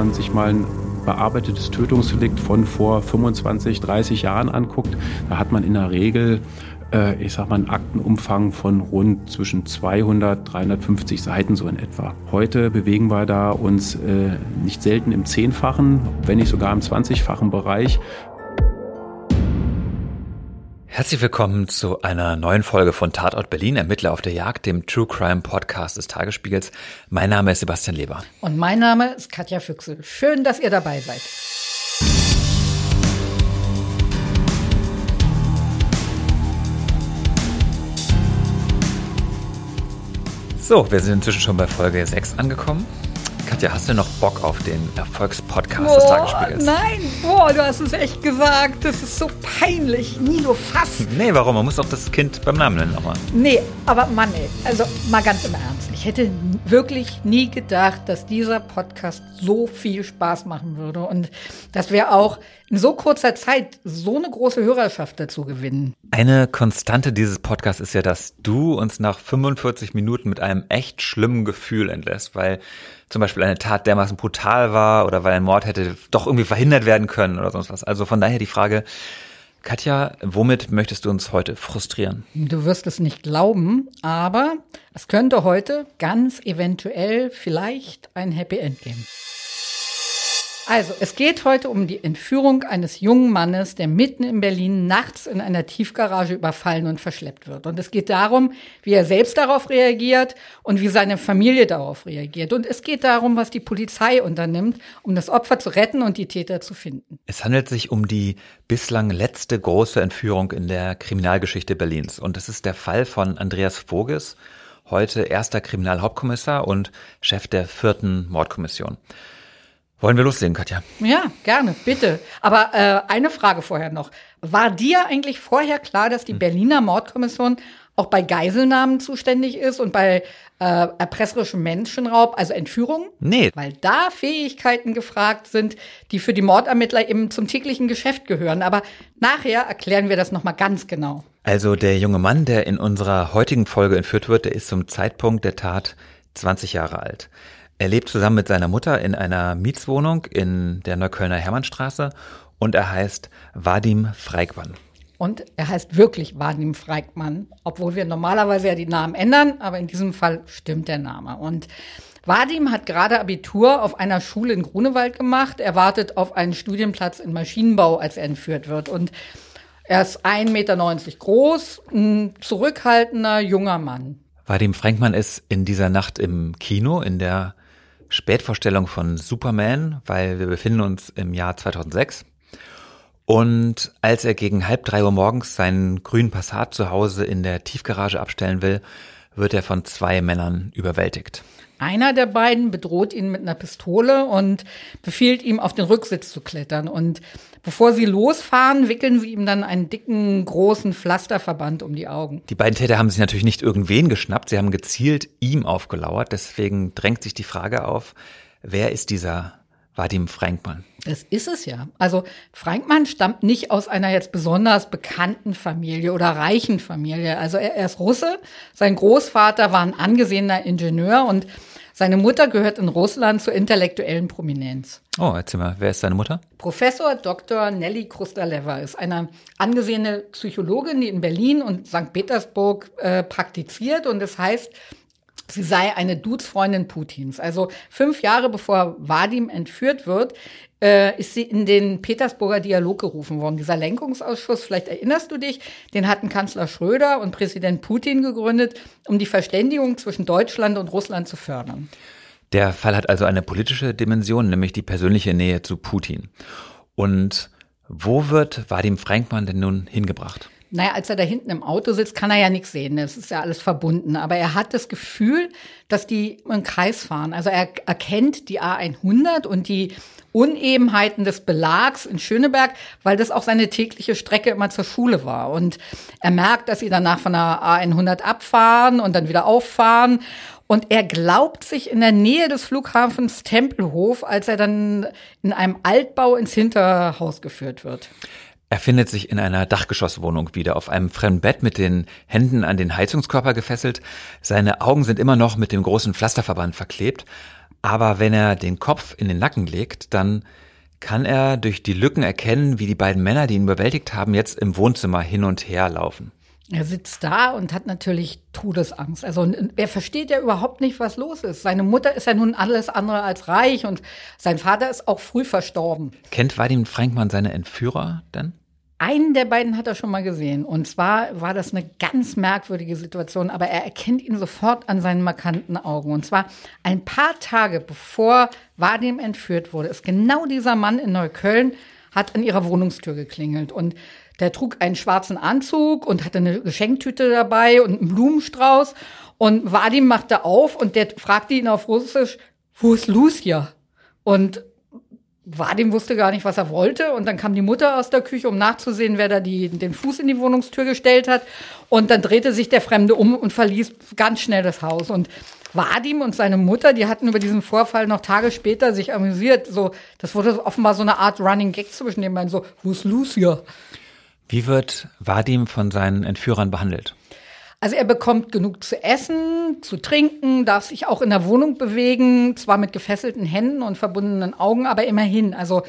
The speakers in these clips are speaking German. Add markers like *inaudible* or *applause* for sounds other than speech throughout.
man sich mal ein bearbeitetes Tötungsdelikt von vor 25, 30 Jahren anguckt, da hat man in der Regel äh, ich sag mal, einen Aktenumfang von rund zwischen 200, 350 Seiten so in etwa. Heute bewegen wir da uns äh, nicht selten im zehnfachen, wenn nicht sogar im zwanzigfachen Bereich. Herzlich willkommen zu einer neuen Folge von Tatort Berlin, Ermittler auf der Jagd, dem True Crime Podcast des Tagesspiegels. Mein Name ist Sebastian Leber. Und mein Name ist Katja Füchsel. Schön, dass ihr dabei seid. So, wir sind inzwischen schon bei Folge 6 angekommen. Katja, hast du noch Bock auf den Erfolgspodcast des Tagesspiegels? Nein, boah, du hast es echt gesagt. Das ist so peinlich. Nilo, fass. Nee, warum? Man muss doch das Kind beim Namen nennen nochmal. Nee, aber Mann, ey, also mal ganz im Ernst. Ich hätte wirklich nie gedacht, dass dieser Podcast so viel Spaß machen würde und dass wir auch in so kurzer Zeit so eine große Hörerschaft dazu gewinnen. Eine Konstante dieses Podcasts ist ja, dass du uns nach 45 Minuten mit einem echt schlimmen Gefühl entlässt, weil zum Beispiel eine Tat dermaßen brutal war oder weil ein Mord hätte doch irgendwie verhindert werden können oder sonst was. Also von daher die Frage, Katja, womit möchtest du uns heute frustrieren? Du wirst es nicht glauben, aber es könnte heute ganz eventuell vielleicht ein Happy End geben. Also, es geht heute um die Entführung eines jungen Mannes, der mitten in Berlin nachts in einer Tiefgarage überfallen und verschleppt wird. Und es geht darum, wie er selbst darauf reagiert und wie seine Familie darauf reagiert. Und es geht darum, was die Polizei unternimmt, um das Opfer zu retten und die Täter zu finden. Es handelt sich um die bislang letzte große Entführung in der Kriminalgeschichte Berlins. Und es ist der Fall von Andreas Voges, heute erster Kriminalhauptkommissar und Chef der vierten Mordkommission. Wollen wir loslegen, Katja? Ja, gerne, bitte. Aber äh, eine Frage vorher noch. War dir eigentlich vorher klar, dass die hm. Berliner Mordkommission auch bei Geiselnahmen zuständig ist und bei äh, erpresserischem Menschenraub, also Entführung? Nee. Weil da Fähigkeiten gefragt sind, die für die Mordermittler eben zum täglichen Geschäft gehören. Aber nachher erklären wir das nochmal ganz genau. Also der junge Mann, der in unserer heutigen Folge entführt wird, der ist zum Zeitpunkt der Tat 20 Jahre alt. Er lebt zusammen mit seiner Mutter in einer Mietswohnung in der Neuköllner Hermannstraße und er heißt Vadim Freigmann. Und er heißt wirklich Vadim Freigmann, obwohl wir normalerweise ja die Namen ändern, aber in diesem Fall stimmt der Name. Und Vadim hat gerade Abitur auf einer Schule in Grunewald gemacht. Er wartet auf einen Studienplatz in Maschinenbau, als er entführt wird. Und er ist 1,90 Meter groß, ein zurückhaltender junger Mann. Vadim Freigmann ist in dieser Nacht im Kino in der Spätvorstellung von Superman, weil wir befinden uns im Jahr 2006. Und als er gegen halb drei Uhr morgens seinen grünen Passat zu Hause in der Tiefgarage abstellen will, wird er von zwei Männern überwältigt. Einer der beiden bedroht ihn mit einer Pistole und befiehlt ihm, auf den Rücksitz zu klettern. Und bevor sie losfahren, wickeln sie ihm dann einen dicken, großen Pflasterverband um die Augen. Die beiden Täter haben sich natürlich nicht irgendwen geschnappt, sie haben gezielt ihm aufgelauert. Deswegen drängt sich die Frage auf, wer ist dieser Vadim Frankmann? Das ist es ja. Also Frankmann stammt nicht aus einer jetzt besonders bekannten Familie oder reichen Familie. Also er, er ist Russe. Sein Großvater war ein angesehener Ingenieur und seine Mutter gehört in Russland zur intellektuellen Prominenz. Oh, erzähl mal, wer ist seine Mutter? Professor Dr. Nelly Krustaleva ist eine angesehene Psychologin, die in Berlin und St. Petersburg äh, praktiziert und das heißt, sie sei eine Dudesfreundin Putins. Also fünf Jahre bevor Vadim entführt wird, äh, ist sie in den Petersburger Dialog gerufen worden. Dieser Lenkungsausschuss, vielleicht erinnerst du dich, den hatten Kanzler Schröder und Präsident Putin gegründet, um die Verständigung zwischen Deutschland und Russland zu fördern. Der Fall hat also eine politische Dimension, nämlich die persönliche Nähe zu Putin. Und wo wird Vadim Frankmann denn nun hingebracht? Naja, als er da hinten im Auto sitzt, kann er ja nichts sehen. Das ist ja alles verbunden. Aber er hat das Gefühl, dass die im Kreis fahren. Also er erkennt die A100 und die Unebenheiten des Belags in Schöneberg, weil das auch seine tägliche Strecke immer zur Schule war. Und er merkt, dass sie danach von der A100 abfahren und dann wieder auffahren. Und er glaubt sich in der Nähe des Flughafens Tempelhof, als er dann in einem Altbau ins Hinterhaus geführt wird. Er findet sich in einer Dachgeschosswohnung wieder, auf einem fremden Bett mit den Händen an den Heizungskörper gefesselt. Seine Augen sind immer noch mit dem großen Pflasterverband verklebt. Aber wenn er den Kopf in den Nacken legt, dann kann er durch die Lücken erkennen, wie die beiden Männer, die ihn überwältigt haben, jetzt im Wohnzimmer hin und her laufen. Er sitzt da und hat natürlich Todesangst. Also er versteht ja überhaupt nicht, was los ist. Seine Mutter ist ja nun alles andere als reich und sein Vater ist auch früh verstorben. Kennt Vadim Frankmann seine Entführer denn? Einen der beiden hat er schon mal gesehen. Und zwar war das eine ganz merkwürdige Situation, aber er erkennt ihn sofort an seinen markanten Augen. Und zwar ein paar Tage bevor Vadim entführt wurde, ist genau dieser Mann in Neukölln, hat an ihrer Wohnungstür geklingelt. Und der trug einen schwarzen Anzug und hatte eine Geschenktüte dabei und einen Blumenstrauß. Und Vadim machte auf und der fragte ihn auf Russisch, wo ist Lucia? Und Vadim wusste gar nicht, was er wollte. Und dann kam die Mutter aus der Küche, um nachzusehen, wer da die, den Fuß in die Wohnungstür gestellt hat. Und dann drehte sich der Fremde um und verließ ganz schnell das Haus. Und Vadim und seine Mutter, die hatten über diesen Vorfall noch Tage später sich amüsiert. So, das wurde offenbar so eine Art Running Gag zwischen den beiden. So, ist Lucia? Wie wird Vadim von seinen Entführern behandelt? Also er bekommt genug zu essen, zu trinken, darf sich auch in der Wohnung bewegen, zwar mit gefesselten Händen und verbundenen Augen, aber immerhin. Also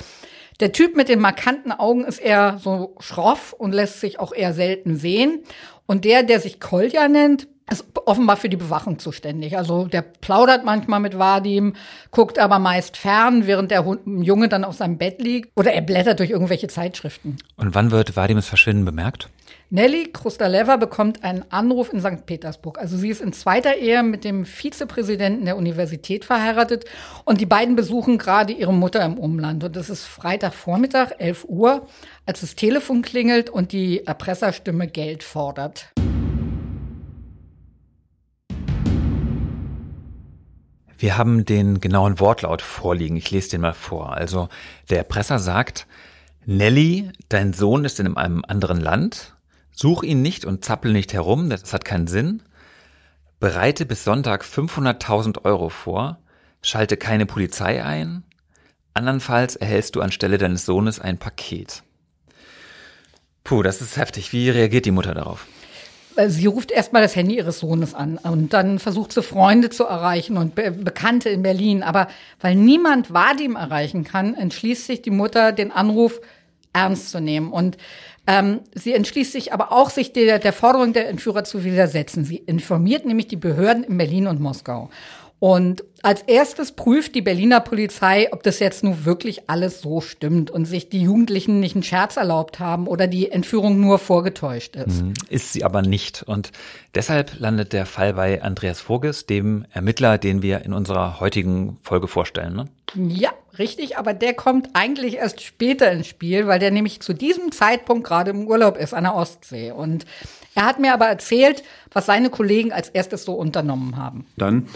der Typ mit den markanten Augen ist eher so schroff und lässt sich auch eher selten sehen. Und der, der sich Kolja nennt, ist offenbar für die Bewachung zuständig. Also der plaudert manchmal mit Vadim, guckt aber meist fern, während der Junge dann auf seinem Bett liegt. Oder er blättert durch irgendwelche Zeitschriften. Und wann wird Vadims Verschwinden bemerkt? Nelly Krustaleva bekommt einen Anruf in St. Petersburg. Also sie ist in zweiter Ehe mit dem Vizepräsidenten der Universität verheiratet und die beiden besuchen gerade ihre Mutter im Umland. Und es ist Freitagvormittag, 11 Uhr, als das Telefon klingelt und die Erpresserstimme Geld fordert. Wir haben den genauen Wortlaut vorliegen. Ich lese den mal vor. Also der Erpresser sagt, Nelly, dein Sohn ist in einem anderen Land. Such ihn nicht und zappel nicht herum, das hat keinen Sinn. Bereite bis Sonntag 500.000 Euro vor. Schalte keine Polizei ein. Andernfalls erhältst du anstelle deines Sohnes ein Paket. Puh, das ist heftig. Wie reagiert die Mutter darauf? Äh, sie ruft erstmal das Handy ihres Sohnes an und dann versucht sie Freunde zu erreichen und Be Bekannte in Berlin. Aber weil niemand Vadim erreichen kann, entschließt sich die Mutter, den Anruf ernst zu nehmen. Und ähm, sie entschließt sich aber auch, sich der, der Forderung der Entführer zu widersetzen. Sie informiert nämlich die Behörden in Berlin und Moskau. Und als erstes prüft die Berliner Polizei, ob das jetzt nun wirklich alles so stimmt und sich die Jugendlichen nicht einen Scherz erlaubt haben oder die Entführung nur vorgetäuscht ist. Mhm. Ist sie aber nicht. Und deshalb landet der Fall bei Andreas Voges, dem Ermittler, den wir in unserer heutigen Folge vorstellen. Ne? Ja, richtig, aber der kommt eigentlich erst später ins Spiel, weil der nämlich zu diesem Zeitpunkt gerade im Urlaub ist an der Ostsee. Und er hat mir aber erzählt, was seine Kollegen als erstes so unternommen haben. Dann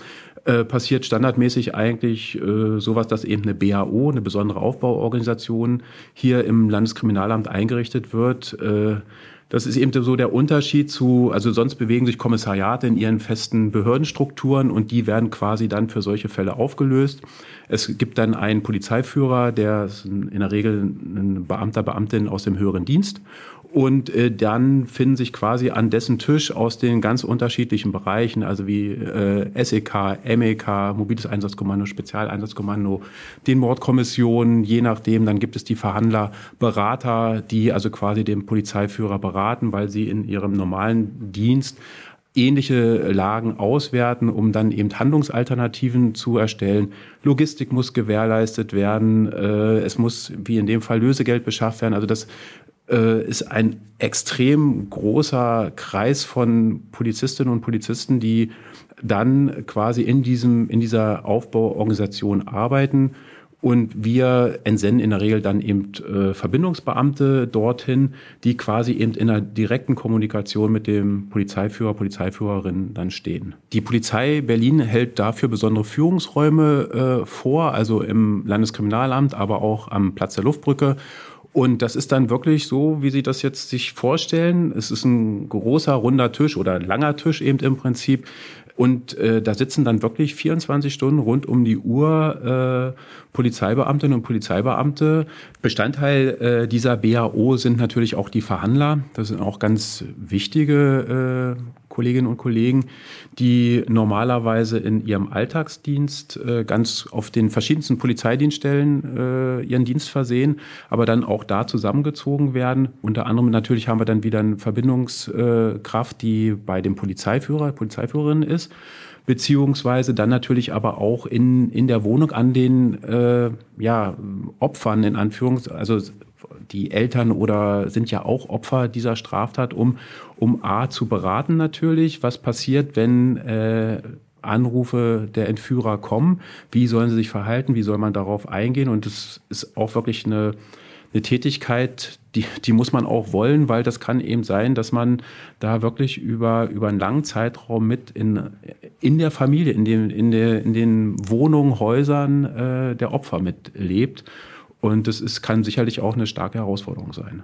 äh, passiert standardmäßig eigentlich äh, sowas, dass eben eine BAO, eine besondere Aufbauorganisation, hier im Landeskriminalamt eingerichtet wird. Äh, das ist eben so der Unterschied zu, also sonst bewegen sich Kommissariate in ihren festen Behördenstrukturen und die werden quasi dann für solche Fälle aufgelöst. Es gibt dann einen Polizeiführer, der ist in der Regel ein Beamter, Beamtin aus dem höheren Dienst und äh, dann finden sich quasi an dessen Tisch aus den ganz unterschiedlichen Bereichen, also wie äh, SEK, MEK, Mobiles Einsatzkommando, Spezialeinsatzkommando, den Mordkommissionen, je nachdem, dann gibt es die Verhandler, Berater, die also quasi den Polizeiführer beraten, weil sie in ihrem normalen Dienst ähnliche Lagen auswerten, um dann eben Handlungsalternativen zu erstellen. Logistik muss gewährleistet werden, äh, es muss wie in dem Fall Lösegeld beschafft werden. Also das ist ein extrem großer Kreis von Polizistinnen und Polizisten, die dann quasi in diesem, in dieser Aufbauorganisation arbeiten. Und wir entsenden in der Regel dann eben äh, Verbindungsbeamte dorthin, die quasi eben in einer direkten Kommunikation mit dem Polizeiführer, Polizeiführerin dann stehen. Die Polizei Berlin hält dafür besondere Führungsräume äh, vor, also im Landeskriminalamt, aber auch am Platz der Luftbrücke. Und das ist dann wirklich so, wie Sie das jetzt sich vorstellen. Es ist ein großer, runder Tisch oder ein langer Tisch eben im Prinzip. Und äh, da sitzen dann wirklich 24 Stunden rund um die Uhr äh, Polizeibeamtinnen und Polizeibeamte. Bestandteil äh, dieser BAO sind natürlich auch die Verhandler. Das sind auch ganz wichtige äh, Kolleginnen und Kollegen, die normalerweise in ihrem Alltagsdienst äh, ganz auf den verschiedensten Polizeidienststellen äh, ihren Dienst versehen, aber dann auch da zusammengezogen werden. Unter anderem natürlich haben wir dann wieder eine Verbindungskraft, die bei dem Polizeiführer, Polizeiführerin ist beziehungsweise dann natürlich aber auch in, in der Wohnung an den äh, ja, Opfern in Anführungs, also die Eltern oder sind ja auch Opfer dieser Straftat, um, um A zu beraten natürlich, was passiert, wenn äh, Anrufe der Entführer kommen, wie sollen sie sich verhalten, wie soll man darauf eingehen und das ist auch wirklich eine, eine Tätigkeit, die, die muss man auch wollen, weil das kann eben sein, dass man da wirklich über, über einen langen Zeitraum mit in, in der Familie, in, dem, in, der, in den Wohnungen, Häusern äh, der Opfer mitlebt. Und das ist, kann sicherlich auch eine starke Herausforderung sein.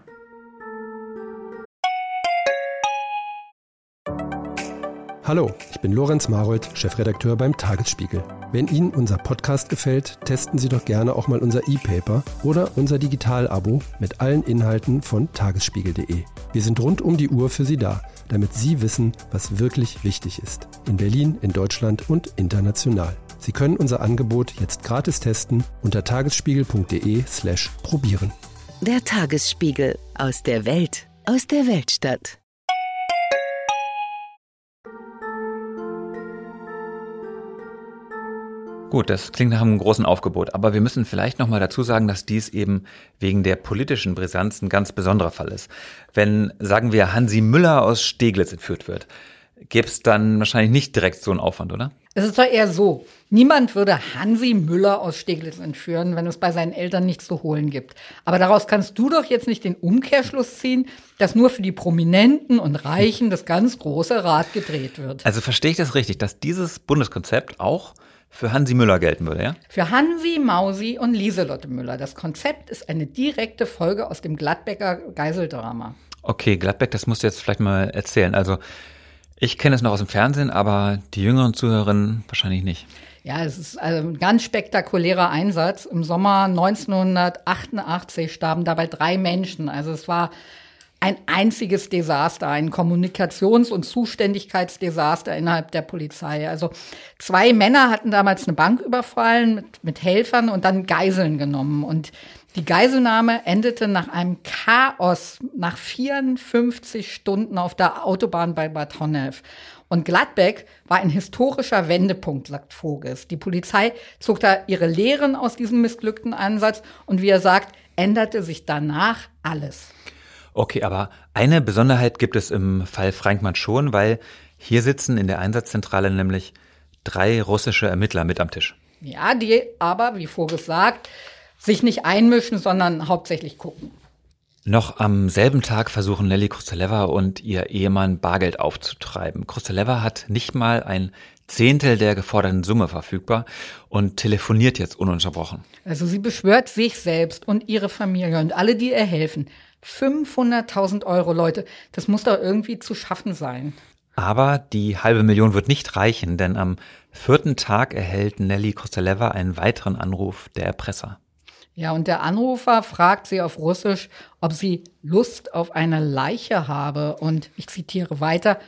Hallo, ich bin Lorenz Marold, Chefredakteur beim Tagesspiegel. Wenn Ihnen unser Podcast gefällt, testen Sie doch gerne auch mal unser E-Paper oder unser Digital-Abo mit allen Inhalten von tagesspiegel.de. Wir sind rund um die Uhr für Sie da, damit Sie wissen, was wirklich wichtig ist. In Berlin, in Deutschland und international. Sie können unser Angebot jetzt gratis testen unter tagesspiegel.de slash probieren. Der Tagesspiegel aus der Welt, aus der Weltstadt. Gut, das klingt nach einem großen Aufgebot, aber wir müssen vielleicht nochmal dazu sagen, dass dies eben wegen der politischen Brisanz ein ganz besonderer Fall ist. Wenn, sagen wir, Hansi Müller aus Steglitz entführt wird, gäbe es dann wahrscheinlich nicht direkt so einen Aufwand, oder? Es ist doch eher so. Niemand würde Hansi Müller aus Steglitz entführen, wenn es bei seinen Eltern nichts zu holen gibt. Aber daraus kannst du doch jetzt nicht den Umkehrschluss ziehen, dass nur für die Prominenten und Reichen das ganz große Rad gedreht wird. Also verstehe ich das richtig, dass dieses Bundeskonzept auch für Hansi Müller gelten würde, ja? Für Hansi, Mausi und Lieselotte Müller. Das Konzept ist eine direkte Folge aus dem Gladbecker Geiseldrama. Okay, Gladbeck, das musst du jetzt vielleicht mal erzählen. Also ich kenne es noch aus dem Fernsehen, aber die jüngeren Zuhörerinnen wahrscheinlich nicht. Ja, es ist also ein ganz spektakulärer Einsatz. Im Sommer 1988 starben dabei drei Menschen. Also es war ein einziges Desaster, ein Kommunikations- und Zuständigkeitsdesaster innerhalb der Polizei. Also zwei Männer hatten damals eine Bank überfallen mit, mit Helfern und dann Geiseln genommen. Und die Geiselnahme endete nach einem Chaos nach 54 Stunden auf der Autobahn bei Bad Honnef. Und Gladbeck war ein historischer Wendepunkt, sagt Voges. Die Polizei zog da ihre Lehren aus diesem missglückten Ansatz und wie er sagt, änderte sich danach alles. Okay, aber eine Besonderheit gibt es im Fall Frankmann schon, weil hier sitzen in der Einsatzzentrale nämlich drei russische Ermittler mit am Tisch. Ja, die aber, wie vorgesagt, sich nicht einmischen, sondern hauptsächlich gucken. Noch am selben Tag versuchen Nelly Krusteleva und ihr Ehemann Bargeld aufzutreiben. Krusteleva hat nicht mal ein Zehntel der geforderten Summe verfügbar und telefoniert jetzt ununterbrochen. Also sie beschwört sich selbst und ihre Familie und alle, die ihr helfen. 500.000 Euro, Leute, das muss doch irgendwie zu schaffen sein. Aber die halbe Million wird nicht reichen, denn am vierten Tag erhält Nelly Kosteleva einen weiteren Anruf der Erpresser. Ja, und der Anrufer fragt sie auf Russisch, ob sie Lust auf eine Leiche habe. Und ich zitiere weiter,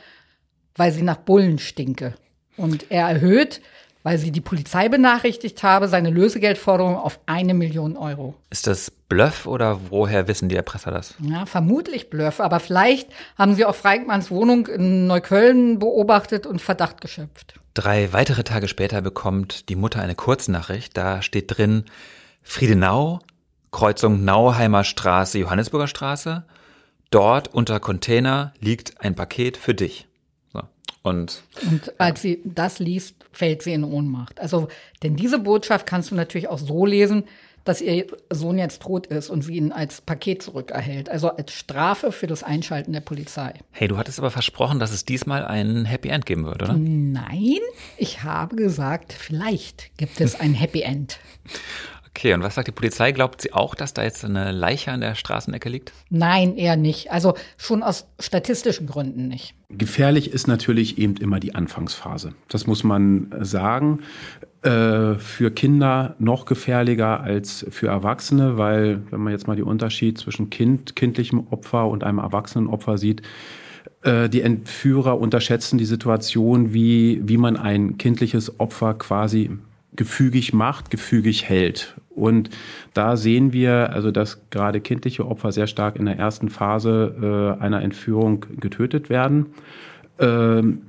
weil sie nach Bullen stinke. Und er erhöht weil sie die Polizei benachrichtigt habe, seine Lösegeldforderung auf eine Million Euro. Ist das Bluff oder woher wissen die Erpresser das? Ja, vermutlich Bluff, aber vielleicht haben sie auch Freikmanns Wohnung in Neukölln beobachtet und Verdacht geschöpft. Drei weitere Tage später bekommt die Mutter eine Kurznachricht. Da steht drin Friedenau, Kreuzung Nauheimer Straße, Johannesburger Straße. Dort unter Container liegt ein Paket für dich. Und, und als sie das liest, fällt sie in Ohnmacht. Also, denn diese Botschaft kannst du natürlich auch so lesen, dass ihr Sohn jetzt tot ist und sie ihn als Paket zurückerhält. Also als Strafe für das Einschalten der Polizei. Hey, du hattest aber versprochen, dass es diesmal ein Happy End geben wird, oder? Nein, ich habe gesagt, vielleicht gibt es ein Happy End. *laughs* Okay, und was sagt die Polizei? Glaubt sie auch, dass da jetzt eine Leiche an der Straßenecke liegt? Nein, eher nicht. Also schon aus statistischen Gründen nicht. Gefährlich ist natürlich eben immer die Anfangsphase. Das muss man sagen. Äh, für Kinder noch gefährlicher als für Erwachsene, weil wenn man jetzt mal den Unterschied zwischen Kind, kindlichem Opfer und einem erwachsenen Opfer sieht, Äh, die Entführer unterschätzen die Situation, wie, wie man ein kindliches Opfer quasi gefügig macht, gefügig hält. Und da sehen wir, also dass gerade kindliche Opfer sehr stark in der ersten Phase äh, einer Entführung getötet werden. Ähm,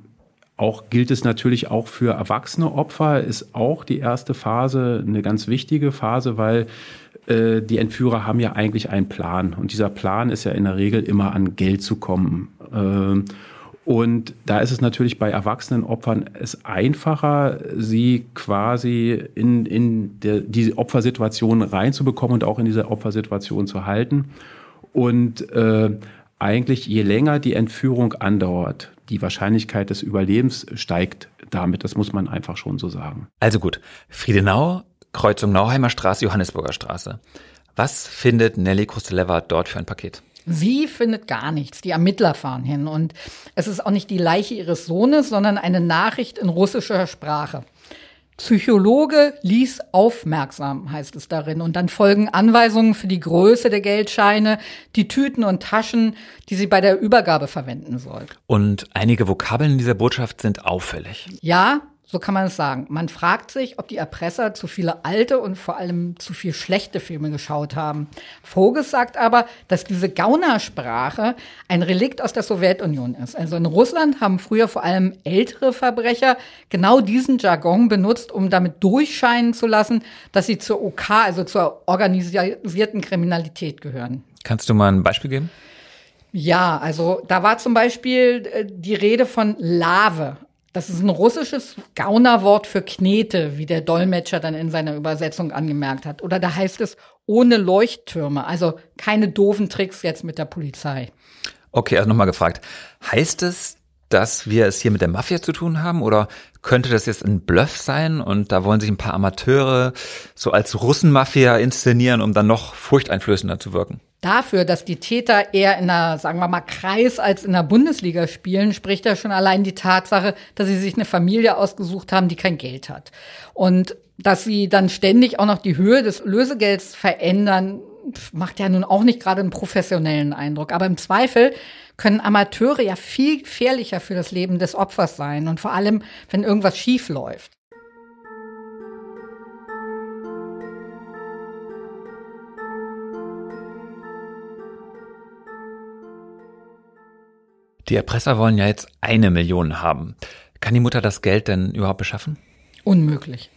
auch gilt es natürlich auch für erwachsene Opfer, ist auch die erste Phase eine ganz wichtige Phase, weil äh, die Entführer haben ja eigentlich einen Plan. Und dieser Plan ist ja in der Regel immer an Geld zu kommen. Ähm, und da ist es natürlich bei erwachsenen Opfern es einfacher, sie quasi in, in der, diese Opfersituation reinzubekommen und auch in dieser Opfersituation zu halten. Und äh, eigentlich, je länger die Entführung andauert, die Wahrscheinlichkeit des Überlebens steigt damit. Das muss man einfach schon so sagen. Also gut, Friedenau, Kreuzung Nauheimer Straße, Johannesburger Straße. Was findet Nelly Krusteleva dort für ein Paket? Sie findet gar nichts. Die Ermittler fahren hin. Und es ist auch nicht die Leiche ihres Sohnes, sondern eine Nachricht in russischer Sprache. Psychologe lies aufmerksam, heißt es darin. Und dann folgen Anweisungen für die Größe der Geldscheine, die Tüten und Taschen, die sie bei der Übergabe verwenden soll. Und einige Vokabeln in dieser Botschaft sind auffällig. Ja, so kann man es sagen. Man fragt sich, ob die Erpresser zu viele alte und vor allem zu viel schlechte Filme geschaut haben. Voges sagt aber, dass diese Gaunersprache ein Relikt aus der Sowjetunion ist. Also in Russland haben früher vor allem ältere Verbrecher genau diesen Jargon benutzt, um damit durchscheinen zu lassen, dass sie zur OK, also zur organisierten Kriminalität gehören. Kannst du mal ein Beispiel geben? Ja, also da war zum Beispiel äh, die Rede von Lave, das ist ein russisches Gaunerwort für Knete, wie der Dolmetscher dann in seiner Übersetzung angemerkt hat. Oder da heißt es ohne Leuchttürme, also keine doofen Tricks jetzt mit der Polizei. Okay, also nochmal gefragt. Heißt es, dass wir es hier mit der Mafia zu tun haben oder könnte das jetzt ein Bluff sein und da wollen sich ein paar Amateure so als Russenmafia inszenieren, um dann noch furchteinflößender zu wirken? Dafür, dass die Täter eher in einer, sagen wir mal, Kreis als in der Bundesliga spielen, spricht ja schon allein die Tatsache, dass sie sich eine Familie ausgesucht haben, die kein Geld hat. Und dass sie dann ständig auch noch die Höhe des Lösegelds verändern, macht ja nun auch nicht gerade einen professionellen Eindruck. Aber im Zweifel können Amateure ja viel gefährlicher für das Leben des Opfers sein und vor allem, wenn irgendwas schief läuft. Die Erpresser wollen ja jetzt eine Million haben. Kann die Mutter das Geld denn überhaupt beschaffen? Unmöglich.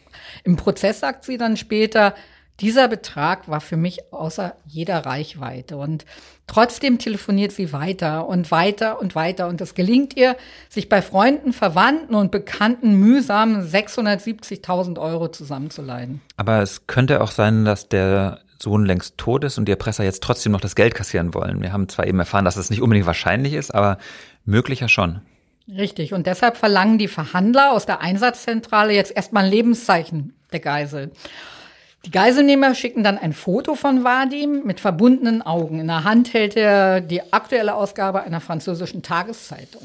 Im Prozess sagt sie dann später, dieser Betrag war für mich außer jeder Reichweite. Und trotzdem telefoniert sie weiter und weiter und weiter. Und es gelingt ihr, sich bei Freunden, Verwandten und Bekannten mühsam 670.000 Euro zusammenzuleihen. Aber es könnte auch sein, dass der Sohn längst tot ist und die Erpresser jetzt trotzdem noch das Geld kassieren wollen. Wir haben zwar eben erfahren, dass das nicht unbedingt wahrscheinlich ist, aber möglicher schon. Richtig. Und deshalb verlangen die Verhandler aus der Einsatzzentrale jetzt erstmal ein Lebenszeichen der Geisel. Die Geiselnehmer schicken dann ein Foto von Vadim mit verbundenen Augen. In der Hand hält er die aktuelle Ausgabe einer französischen Tageszeitung.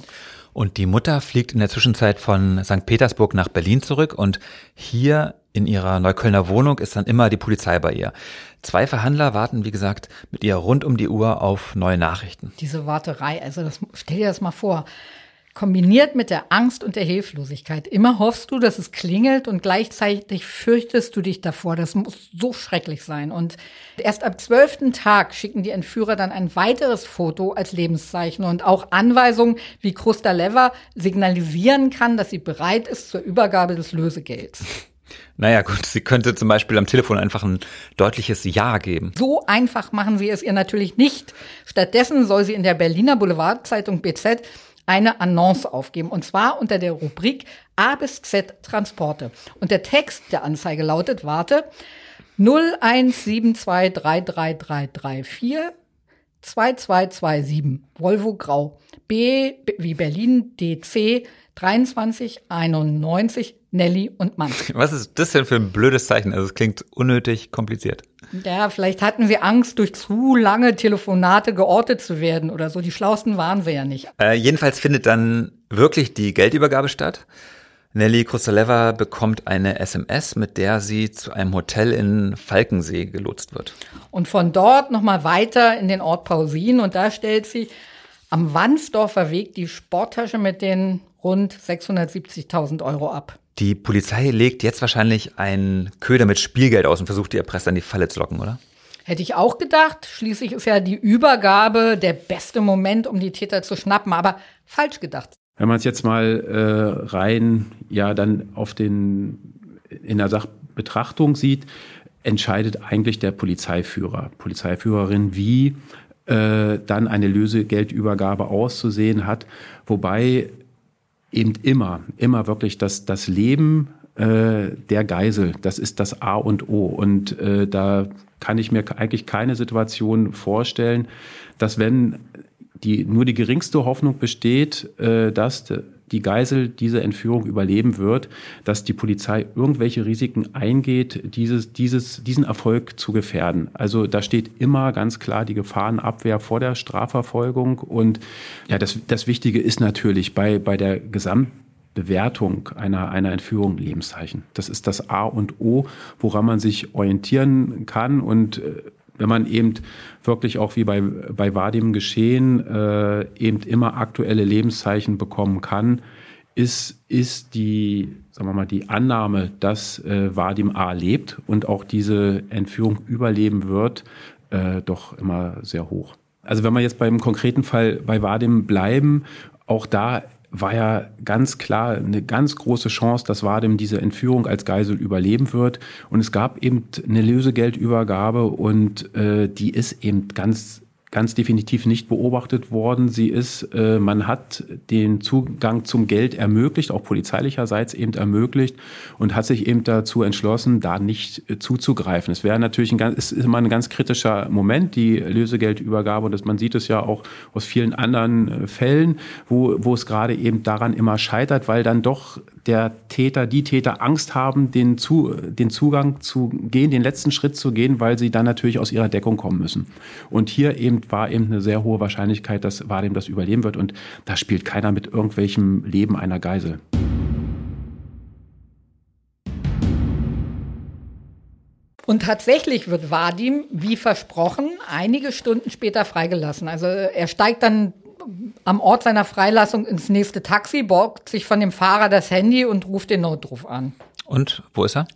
Und die Mutter fliegt in der Zwischenzeit von St. Petersburg nach Berlin zurück und hier in ihrer Neuköllner Wohnung ist dann immer die Polizei bei ihr. Zwei Verhandler warten, wie gesagt, mit ihr rund um die Uhr auf neue Nachrichten. Diese Warterei, also das, stell dir das mal vor kombiniert mit der Angst und der Hilflosigkeit. Immer hoffst du, dass es klingelt und gleichzeitig fürchtest du dich davor. Das muss so schrecklich sein. Und erst ab zwölften Tag schicken die Entführer dann ein weiteres Foto als Lebenszeichen und auch Anweisungen, wie Krustaleva signalisieren kann, dass sie bereit ist zur Übergabe des Lösegelds. *laughs* Naja, gut, sie könnte zum Beispiel am Telefon einfach ein deutliches Ja geben. So einfach machen sie es ihr natürlich nicht. Stattdessen soll sie in der Berliner Boulevardzeitung BZ eine Annonce aufgeben. Und zwar unter der Rubrik A bis Z Transporte. Und der Text der Anzeige lautet, warte, 0172333334 2227 Volvo Grau. B wie Berlin DC 2391 Nelly und Mann. *laughs* Was ist das denn für ein blödes Zeichen? Also es klingt unnötig kompliziert. Ja, vielleicht hatten sie Angst, durch zu lange Telefonate geortet zu werden oder so. Die Schlausten waren sie ja nicht. Äh, jedenfalls findet dann wirklich die Geldübergabe statt. Nelly Krustaleva bekommt eine SMS, mit der sie zu einem Hotel in Falkensee gelotst wird. Und von dort nochmal weiter in den Ort Pausin und da stellt sie am Wandsdorfer Weg die Sporttasche mit den rund 670.000 Euro ab. Die Polizei legt jetzt wahrscheinlich einen Köder mit Spielgeld aus und versucht die Erpresser in die Falle zu locken, oder? Hätte ich auch gedacht. Schließlich ist ja die Übergabe der beste Moment, um die Täter zu schnappen, aber falsch gedacht. Wenn man es jetzt mal äh, rein, ja, dann auf den, in der Sachbetrachtung sieht, entscheidet eigentlich der Polizeiführer, Polizeiführerin, wie äh, dann eine Lösegeldübergabe auszusehen hat. Wobei eben immer, immer wirklich das, das Leben äh, der Geisel, das ist das A und O. Und äh, da kann ich mir eigentlich keine Situation vorstellen, dass wenn die, nur die geringste Hoffnung besteht, äh, dass die Geisel diese Entführung überleben wird, dass die Polizei irgendwelche Risiken eingeht, dieses, dieses, diesen Erfolg zu gefährden. Also da steht immer ganz klar die Gefahrenabwehr vor der Strafverfolgung. Und ja, das, das Wichtige ist natürlich bei, bei der Gesamtbewertung einer, einer Entführung Lebenszeichen. Das ist das A und O, woran man sich orientieren kann und äh, wenn man eben wirklich auch wie bei, bei Vadim geschehen äh, eben immer aktuelle Lebenszeichen bekommen kann, ist, ist die, sagen wir mal, die Annahme, dass äh, Vadim A lebt und auch diese Entführung überleben wird, äh, doch immer sehr hoch. Also wenn wir jetzt beim konkreten Fall bei Vadim bleiben, auch da war ja ganz klar eine ganz große Chance, dass Vadim diese Entführung als Geisel überleben wird. Und es gab eben eine Lösegeldübergabe und äh, die ist eben ganz ganz definitiv nicht beobachtet worden. Sie ist, äh, man hat den Zugang zum Geld ermöglicht, auch polizeilicherseits eben ermöglicht und hat sich eben dazu entschlossen, da nicht äh, zuzugreifen. Es wäre natürlich ein ganz, ist immer ein ganz kritischer Moment, die Lösegeldübergabe und das, man sieht es ja auch aus vielen anderen äh, Fällen, wo, wo es gerade eben daran immer scheitert, weil dann doch der Täter, die Täter Angst haben, den, zu, den Zugang zu gehen, den letzten Schritt zu gehen, weil sie dann natürlich aus ihrer Deckung kommen müssen. Und hier eben war eben eine sehr hohe Wahrscheinlichkeit, dass Vadim das überleben wird. Und da spielt keiner mit irgendwelchem Leben einer Geisel. Und tatsächlich wird Vadim, wie versprochen, einige Stunden später freigelassen. Also er steigt dann am Ort seiner Freilassung ins nächste Taxi, borgt sich von dem Fahrer das Handy und ruft den Notruf an. Und wo ist er?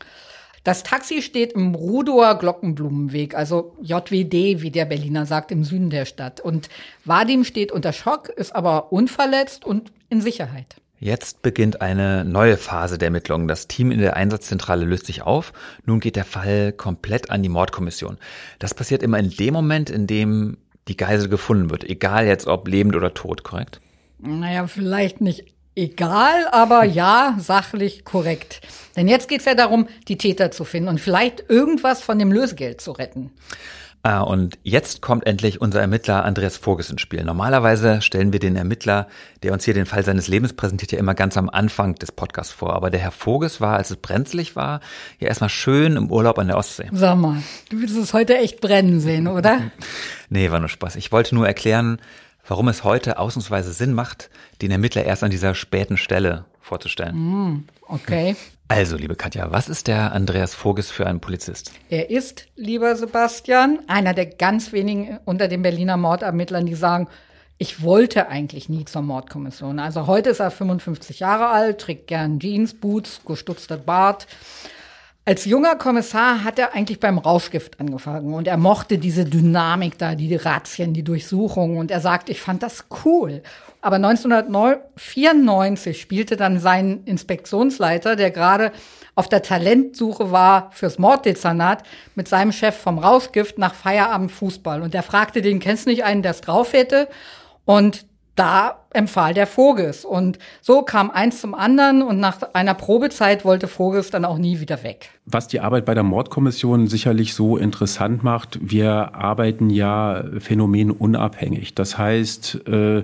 Das Taxi steht im Rudower Glockenblumenweg, also JWD, wie der Berliner sagt, im Süden der Stadt. Und Vadim steht unter Schock, ist aber unverletzt und in Sicherheit. Jetzt beginnt eine neue Phase der Ermittlungen. Das Team in der Einsatzzentrale löst sich auf. Nun geht der Fall komplett an die Mordkommission. Das passiert immer in dem Moment, in dem die Geisel gefunden wird, egal jetzt ob lebend oder tot, korrekt? Naja, vielleicht nicht egal, aber *laughs* ja, sachlich korrekt. Denn jetzt geht es ja darum, die Täter zu finden und vielleicht irgendwas von dem Lösegeld zu retten. Ah, und jetzt kommt endlich unser Ermittler Andreas Voges ins Spiel. Normalerweise stellen wir den Ermittler, der uns hier den Fall seines Lebens präsentiert, ja immer ganz am Anfang des Podcasts vor. Aber der Herr Voges war, als es brenzlig war, ja erstmal schön im Urlaub an der Ostsee. Sag mal, du willst es heute echt brennen sehen, oder? *laughs* nee, war nur Spaß. Ich wollte nur erklären, warum es heute ausnahmsweise Sinn macht, den Ermittler erst an dieser späten Stelle vorzustellen. Mm, okay. Also, liebe Katja, was ist der Andreas Voges für ein Polizist? Er ist, lieber Sebastian, einer der ganz wenigen unter den Berliner Mordermittlern, die sagen, ich wollte eigentlich nie zur Mordkommission. Also heute ist er 55 Jahre alt, trägt gern Jeans, Boots, gestutzter Bart. Als junger Kommissar hat er eigentlich beim Rauschgift angefangen und er mochte diese Dynamik da, die Razzien, die Durchsuchungen und er sagt, ich fand das cool. Aber 1994 spielte dann sein Inspektionsleiter, der gerade auf der Talentsuche war fürs Morddezernat, mit seinem Chef vom Rauschgift nach Feierabend Fußball. Und der fragte den, kennst du nicht einen, der es drauf hätte? Und da empfahl der Voges. Und so kam eins zum anderen und nach einer Probezeit wollte Voges dann auch nie wieder weg. Was die Arbeit bei der Mordkommission sicherlich so interessant macht, wir arbeiten ja phänomenunabhängig. Das heißt, äh,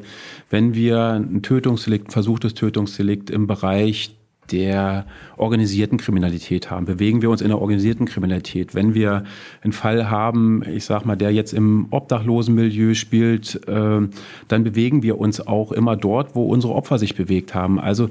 wenn wir ein Tötungsdelikt, ein versuchtes Tötungsdelikt im Bereich der organisierten Kriminalität haben. Bewegen wir uns in der organisierten Kriminalität. Wenn wir einen Fall haben, ich sag mal, der jetzt im Obdachlosenmilieu spielt, äh, dann bewegen wir uns auch immer dort, wo unsere Opfer sich bewegt haben. Also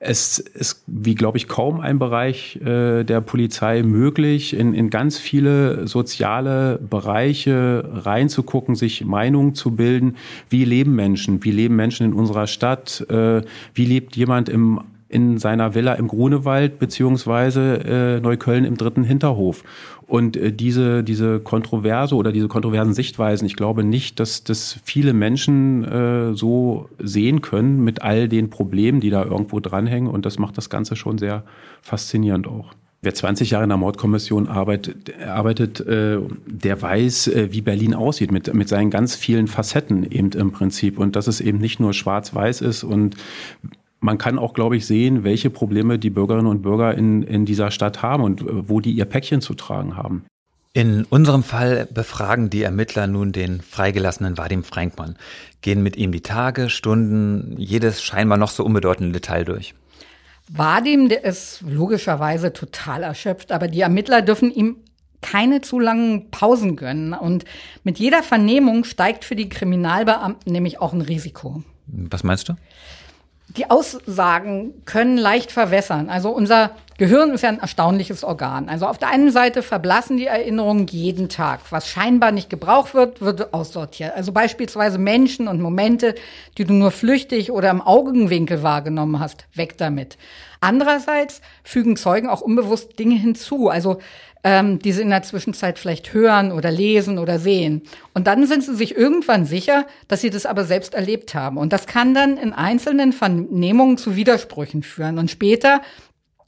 es ist, wie glaube ich, kaum ein Bereich äh, der Polizei möglich, in, in ganz viele soziale Bereiche reinzugucken, sich Meinungen zu bilden. Wie leben Menschen? Wie leben Menschen in unserer Stadt? Äh, wie lebt jemand im in seiner Villa im Grunewald beziehungsweise äh, Neukölln im dritten Hinterhof. Und äh, diese, diese Kontroverse oder diese kontroversen Sichtweisen, ich glaube nicht, dass das viele Menschen äh, so sehen können mit all den Problemen, die da irgendwo dranhängen. Und das macht das Ganze schon sehr faszinierend auch. Wer 20 Jahre in der Mordkommission arbeitet, arbeitet äh, der weiß, äh, wie Berlin aussieht, mit, mit seinen ganz vielen Facetten eben im Prinzip. Und dass es eben nicht nur schwarz-weiß ist und man kann auch, glaube ich, sehen, welche Probleme die Bürgerinnen und Bürger in, in dieser Stadt haben und äh, wo die ihr Päckchen zu tragen haben. In unserem Fall befragen die Ermittler nun den freigelassenen Vadim Frankmann, gehen mit ihm die Tage, Stunden, jedes scheinbar noch so unbedeutende Detail durch. Vadim, der ist logischerweise total erschöpft, aber die Ermittler dürfen ihm keine zu langen Pausen gönnen. Und mit jeder Vernehmung steigt für die Kriminalbeamten nämlich auch ein Risiko. Was meinst du? Die Aussagen können leicht verwässern. Also unser Gehirn ist ja ein erstaunliches Organ. Also auf der einen Seite verblassen die Erinnerungen jeden Tag. Was scheinbar nicht gebraucht wird, wird aussortiert. Also beispielsweise Menschen und Momente, die du nur flüchtig oder im Augenwinkel wahrgenommen hast, weg damit. Andererseits fügen Zeugen auch unbewusst Dinge hinzu. Also ähm, die sie in der Zwischenzeit vielleicht hören oder lesen oder sehen. Und dann sind sie sich irgendwann sicher, dass sie das aber selbst erlebt haben. Und das kann dann in einzelnen Vernehmungen zu Widersprüchen führen. Und später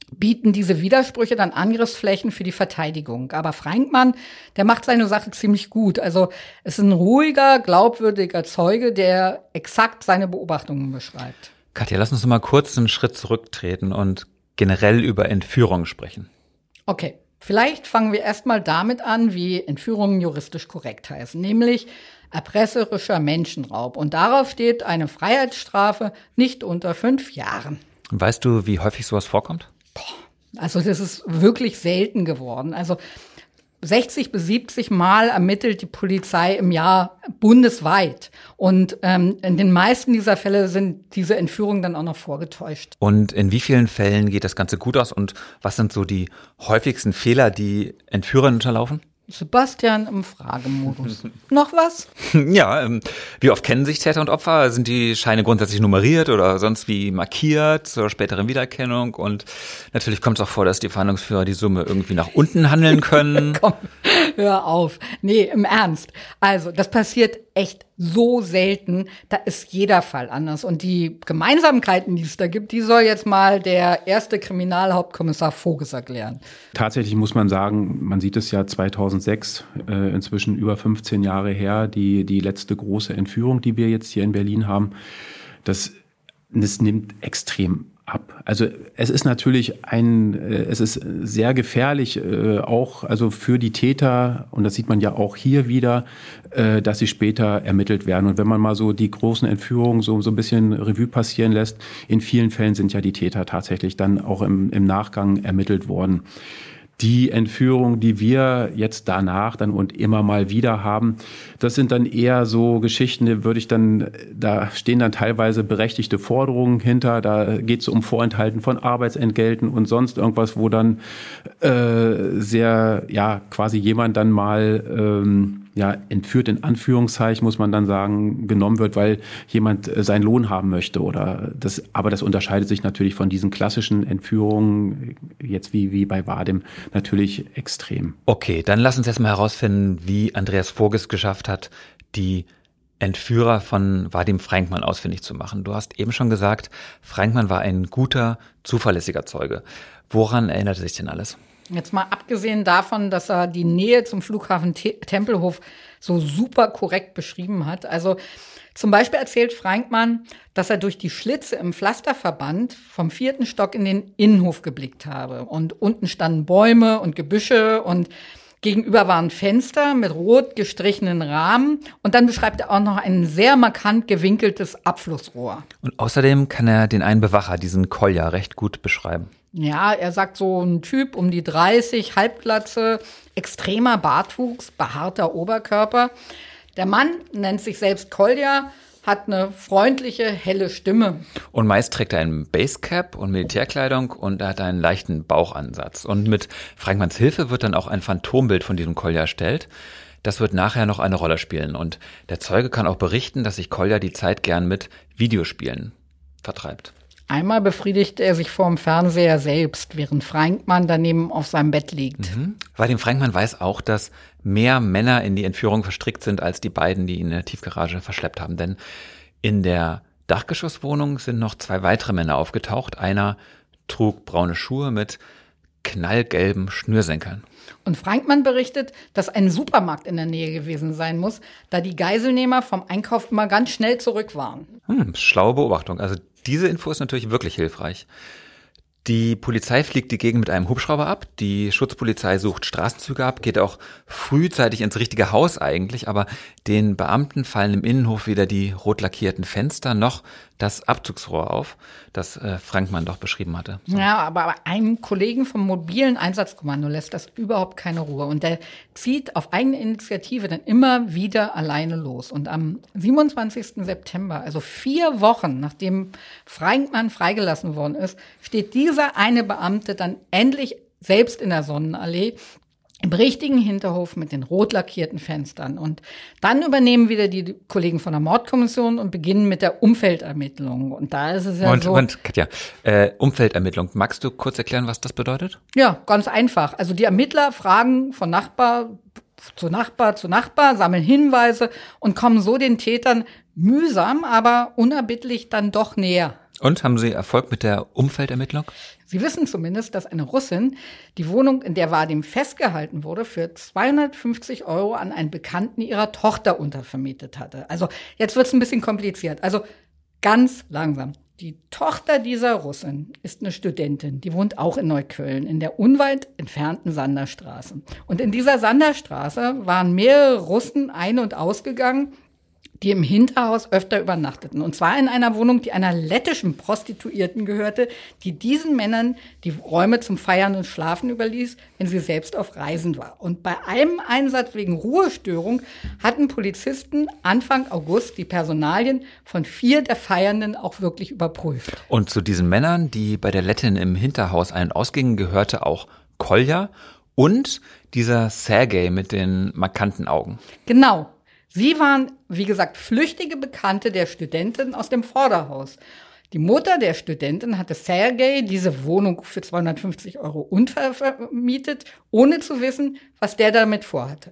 bieten diese Widersprüche dann Angriffsflächen für die Verteidigung. Aber Frankmann, der macht seine Sache ziemlich gut. Also es ist ein ruhiger, glaubwürdiger Zeuge, der exakt seine Beobachtungen beschreibt. Katja, lass uns mal kurz einen Schritt zurücktreten und generell über Entführung sprechen. Okay. Vielleicht fangen wir erstmal damit an, wie Entführungen juristisch korrekt heißen, nämlich erpresserischer Menschenraub. Und darauf steht eine Freiheitsstrafe nicht unter fünf Jahren. Weißt du, wie häufig sowas vorkommt? Boah, also das ist wirklich selten geworden. Also 60 bis 70 Mal ermittelt die Polizei im Jahr bundesweit. Und ähm, in den meisten dieser Fälle sind diese Entführungen dann auch noch vorgetäuscht. Und in wie vielen Fällen geht das Ganze gut aus? Und was sind so die häufigsten Fehler, die Entführer unterlaufen? Sebastian im Fragemodus. *laughs* Noch was? Ja, ähm, wie oft kennen sich Täter und Opfer? Sind die Scheine grundsätzlich nummeriert oder sonst wie markiert zur späteren Wiedererkennung? Und natürlich kommt es auch vor, dass die Verhandlungsführer die Summe irgendwie nach unten handeln können. *laughs* Komm, hör auf. Nee, im Ernst. Also, das passiert echt so selten. Da ist jeder Fall anders. Und die Gemeinsamkeiten, die es da gibt, die soll jetzt mal der erste Kriminalhauptkommissar Voges erklären. Tatsächlich muss man sagen, man sieht es ja 2006, äh, inzwischen über 15 Jahre her, die, die letzte große Entführung, die wir jetzt hier in Berlin haben. Das, das nimmt extrem ab. Also es ist natürlich ein, äh, es ist sehr gefährlich, äh, auch also für die Täter, und das sieht man ja auch hier wieder, äh, dass sie später ermittelt werden. Und wenn man mal so die großen Entführungen so, so ein bisschen Revue passieren lässt, in vielen Fällen sind ja die Täter tatsächlich dann auch im, im Nachgang ermittelt worden. Die Entführung, die wir jetzt danach dann und immer mal wieder haben, das sind dann eher so Geschichten, würde ich dann, da stehen dann teilweise berechtigte Forderungen hinter. Da geht es um Vorenthalten von Arbeitsentgelten und sonst irgendwas, wo dann äh, sehr, ja, quasi jemand dann mal ähm, ja, entführt in Anführungszeichen, muss man dann sagen, genommen wird, weil jemand äh, seinen Lohn haben möchte oder das, aber das unterscheidet sich natürlich von diesen klassischen Entführungen, jetzt wie, wie bei Wadim, natürlich extrem. Okay, dann lass uns erstmal herausfinden, wie Andreas Voges geschafft hat, die Entführer von Vadim Frankmann ausfindig zu machen. Du hast eben schon gesagt, Frankmann war ein guter, zuverlässiger Zeuge. Woran erinnert sich denn alles? Jetzt mal abgesehen davon, dass er die Nähe zum Flughafen Te Tempelhof so super korrekt beschrieben hat. Also zum Beispiel erzählt Frankmann, dass er durch die Schlitze im Pflasterverband vom vierten Stock in den Innenhof geblickt habe. Und unten standen Bäume und Gebüsche und Gegenüber waren Fenster mit rot gestrichenen Rahmen und dann beschreibt er auch noch ein sehr markant gewinkeltes Abflussrohr. Und außerdem kann er den einen Bewacher, diesen Kolja, recht gut beschreiben. Ja, er sagt so ein Typ um die 30, Halbglatze, extremer Bartwuchs, behaarter Oberkörper. Der Mann nennt sich selbst Kolja, hat eine freundliche, helle Stimme. Und meist trägt er einen Basecap und Militärkleidung und er hat einen leichten Bauchansatz. Und mit Frankmanns Hilfe wird dann auch ein Phantombild von diesem Kolja erstellt. Das wird nachher noch eine Rolle spielen. Und der Zeuge kann auch berichten, dass sich Kolja die Zeit gern mit Videospielen vertreibt. Einmal befriedigt er sich vor dem Fernseher selbst, während Frankmann daneben auf seinem Bett liegt. Mhm. Vadim Frankmann weiß auch, dass mehr Männer in die Entführung verstrickt sind als die beiden, die ihn in der Tiefgarage verschleppt haben. Denn in der Dachgeschosswohnung sind noch zwei weitere Männer aufgetaucht. Einer trug braune Schuhe mit knallgelben Schnürsenkeln. Und Frankmann berichtet, dass ein Supermarkt in der Nähe gewesen sein muss, da die Geiselnehmer vom Einkauf immer ganz schnell zurück waren. Hm, schlaue Beobachtung. Also diese Info ist natürlich wirklich hilfreich. Die Polizei fliegt die Gegend mit einem Hubschrauber ab. Die Schutzpolizei sucht Straßenzüge ab, geht auch frühzeitig ins richtige Haus eigentlich, aber den Beamten fallen im Innenhof weder die rot lackierten Fenster noch das Abzugsrohr auf, das äh, Frankmann doch beschrieben hatte. So. Ja, aber einem Kollegen vom mobilen Einsatzkommando lässt das überhaupt keine Ruhe. Und der zieht auf eigene Initiative dann immer wieder alleine los. Und am 27. September, also vier Wochen nachdem Frankmann freigelassen worden ist, steht dieser eine Beamte dann endlich selbst in der Sonnenallee im richtigen Hinterhof mit den rot lackierten Fenstern. Und dann übernehmen wieder die Kollegen von der Mordkommission und beginnen mit der Umfeldermittlung. Und da ist es ja Moment, so. Moment, Katja, äh, Umfeldermittlung. Magst du kurz erklären, was das bedeutet? Ja, ganz einfach. Also die Ermittler fragen von Nachbar zu Nachbar zu Nachbar, sammeln Hinweise und kommen so den Tätern mühsam, aber unerbittlich dann doch näher. Und haben Sie Erfolg mit der Umfeldermittlung? Sie wissen zumindest, dass eine Russin die Wohnung, in der Vadim festgehalten wurde, für 250 Euro an einen Bekannten ihrer Tochter untervermietet hatte. Also jetzt wird es ein bisschen kompliziert. Also ganz langsam. Die Tochter dieser Russin ist eine Studentin, die wohnt auch in Neukölln, in der unweit entfernten Sanderstraße. Und in dieser Sanderstraße waren mehrere Russen ein- und ausgegangen die im Hinterhaus öfter übernachteten. Und zwar in einer Wohnung, die einer lettischen Prostituierten gehörte, die diesen Männern die Räume zum Feiern und Schlafen überließ, wenn sie selbst auf Reisen war. Und bei einem Einsatz wegen Ruhestörung hatten Polizisten Anfang August die Personalien von vier der Feiernden auch wirklich überprüft. Und zu diesen Männern, die bei der Lettin im Hinterhaus ein- und ausgingen, gehörte auch Kolja und dieser Sergei mit den markanten Augen. Genau. Sie waren, wie gesagt, flüchtige Bekannte der Studentin aus dem Vorderhaus. Die Mutter der Studentin hatte Sergei diese Wohnung für 250 Euro unvermietet, ohne zu wissen, was der damit vorhatte.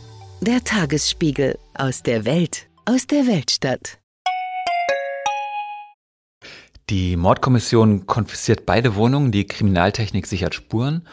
Der Tagesspiegel aus der Welt, aus der Weltstadt. Die Mordkommission konfisziert beide Wohnungen, die Kriminaltechnik sichert Spuren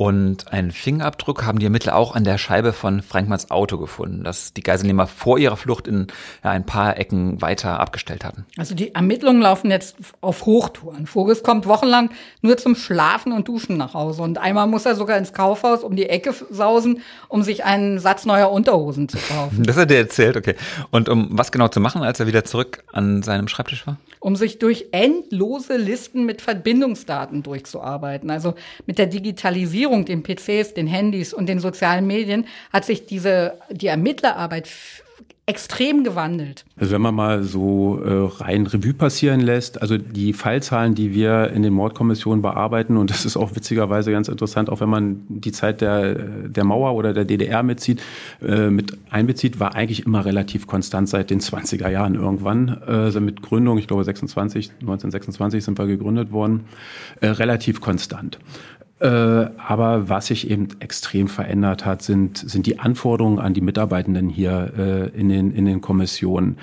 und einen Fingerabdruck haben die Ermittler auch an der Scheibe von Frankmanns Auto gefunden, das die Geiselnehmer vor ihrer Flucht in ja, ein paar Ecken weiter abgestellt hatten. Also die Ermittlungen laufen jetzt auf Hochtouren. Vogels kommt wochenlang nur zum Schlafen und Duschen nach Hause. Und einmal muss er sogar ins Kaufhaus um die Ecke sausen, um sich einen Satz neuer Unterhosen zu kaufen. *laughs* Das hat er erzählt, okay. Und um was genau zu machen, als er wieder zurück an seinem Schreibtisch war? Um sich durch endlose Listen mit Verbindungsdaten durchzuarbeiten. Also mit der Digitalisierung den PCs, den Handys und den sozialen Medien hat sich diese, die Ermittlerarbeit extrem gewandelt. Also wenn man mal so äh, rein Revue passieren lässt, also die Fallzahlen, die wir in den Mordkommissionen bearbeiten, und das ist auch witzigerweise ganz interessant, auch wenn man die Zeit der, der Mauer oder der DDR mitzieht, äh, mit einbezieht, war eigentlich immer relativ konstant seit den 20er Jahren irgendwann. Äh, also mit Gründung, ich glaube 26, 1926 sind wir gegründet worden, äh, relativ konstant. Äh, aber was sich eben extrem verändert hat, sind, sind die Anforderungen an die Mitarbeitenden hier äh, in, den, in den Kommissionen.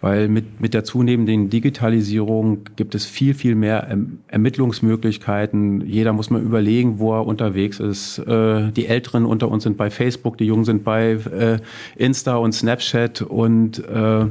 Weil mit, mit der zunehmenden Digitalisierung gibt es viel, viel mehr erm Ermittlungsmöglichkeiten. Jeder muss mal überlegen, wo er unterwegs ist. Äh, die Älteren unter uns sind bei Facebook, die Jungen sind bei äh, Insta und Snapchat und äh,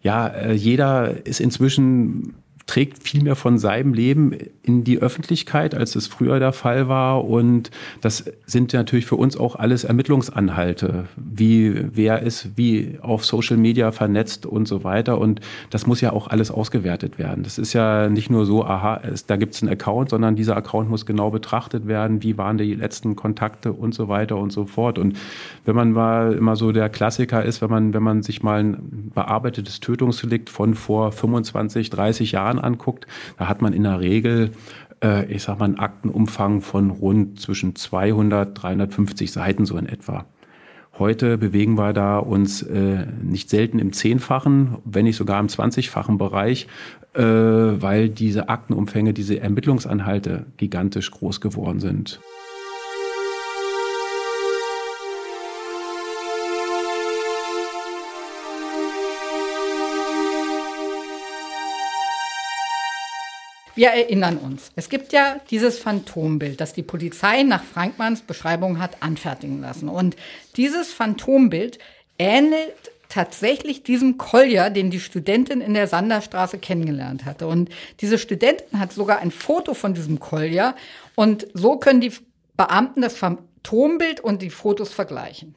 ja, äh, jeder ist inzwischen trägt viel mehr von seinem Leben in die Öffentlichkeit, als es früher der Fall war. Und das sind natürlich für uns auch alles Ermittlungsanhalte, wie wer ist wie auf Social Media vernetzt und so weiter. Und das muss ja auch alles ausgewertet werden. Das ist ja nicht nur so, aha, es, da gibt es einen Account, sondern dieser Account muss genau betrachtet werden, wie waren die letzten Kontakte und so weiter und so fort. Und wenn man mal immer so der Klassiker ist, wenn man, wenn man sich mal ein bearbeitetes Tötungsdelikt von vor 25, 30 Jahren Jahren anguckt, da hat man in der Regel äh, ich sag mal, einen Aktenumfang von rund zwischen 200, 350 Seiten so in etwa. Heute bewegen wir da uns äh, nicht selten im zehnfachen, wenn nicht sogar im zwanzigfachen Bereich, äh, weil diese Aktenumfänge, diese Ermittlungsanhalte gigantisch groß geworden sind. Wir erinnern uns, es gibt ja dieses Phantombild, das die Polizei nach Frankmanns Beschreibung hat anfertigen lassen. Und dieses Phantombild ähnelt tatsächlich diesem Kolja, den die Studentin in der Sanderstraße kennengelernt hatte. Und diese Studentin hat sogar ein Foto von diesem Kolja. Und so können die Beamten das Phantombild und die Fotos vergleichen.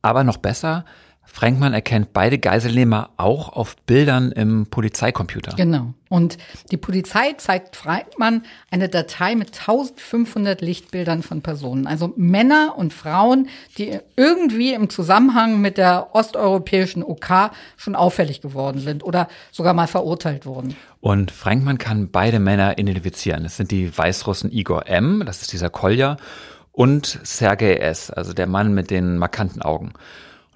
Aber noch besser, Frankmann erkennt beide Geiselnehmer auch auf Bildern im Polizeicomputer. Genau. Und die Polizei zeigt Frankmann eine Datei mit 1500 Lichtbildern von Personen. Also Männer und Frauen, die irgendwie im Zusammenhang mit der osteuropäischen OK schon auffällig geworden sind oder sogar mal verurteilt wurden. Und Frankmann kann beide Männer identifizieren. Das sind die Weißrussen Igor M., das ist dieser Kolja, und Sergei S., also der Mann mit den markanten Augen.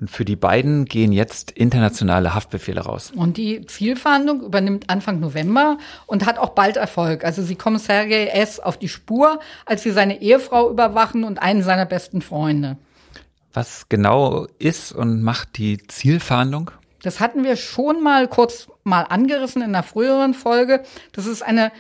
Und für die beiden gehen jetzt internationale Haftbefehle raus. Und die Zielfahndung übernimmt Anfang November und hat auch bald Erfolg. Also sie kommen Sergei S. auf die Spur, als sie seine Ehefrau überwachen und einen seiner besten Freunde. Was genau ist und macht die Zielfahndung? Das hatten wir schon mal kurz mal angerissen in einer früheren Folge. Das ist eine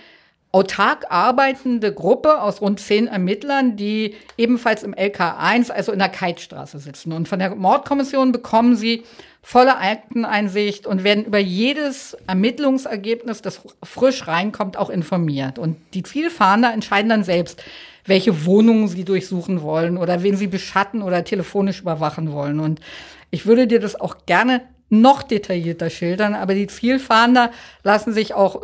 autark arbeitende Gruppe aus rund zehn Ermittlern, die ebenfalls im LK1, also in der Keitstraße sitzen. Und von der Mordkommission bekommen sie volle Akteneinsicht und werden über jedes Ermittlungsergebnis, das frisch reinkommt, auch informiert. Und die Zielfahnder entscheiden dann selbst, welche Wohnungen sie durchsuchen wollen oder wen sie beschatten oder telefonisch überwachen wollen. Und ich würde dir das auch gerne noch detaillierter schildern, aber die Zielfahnder lassen sich auch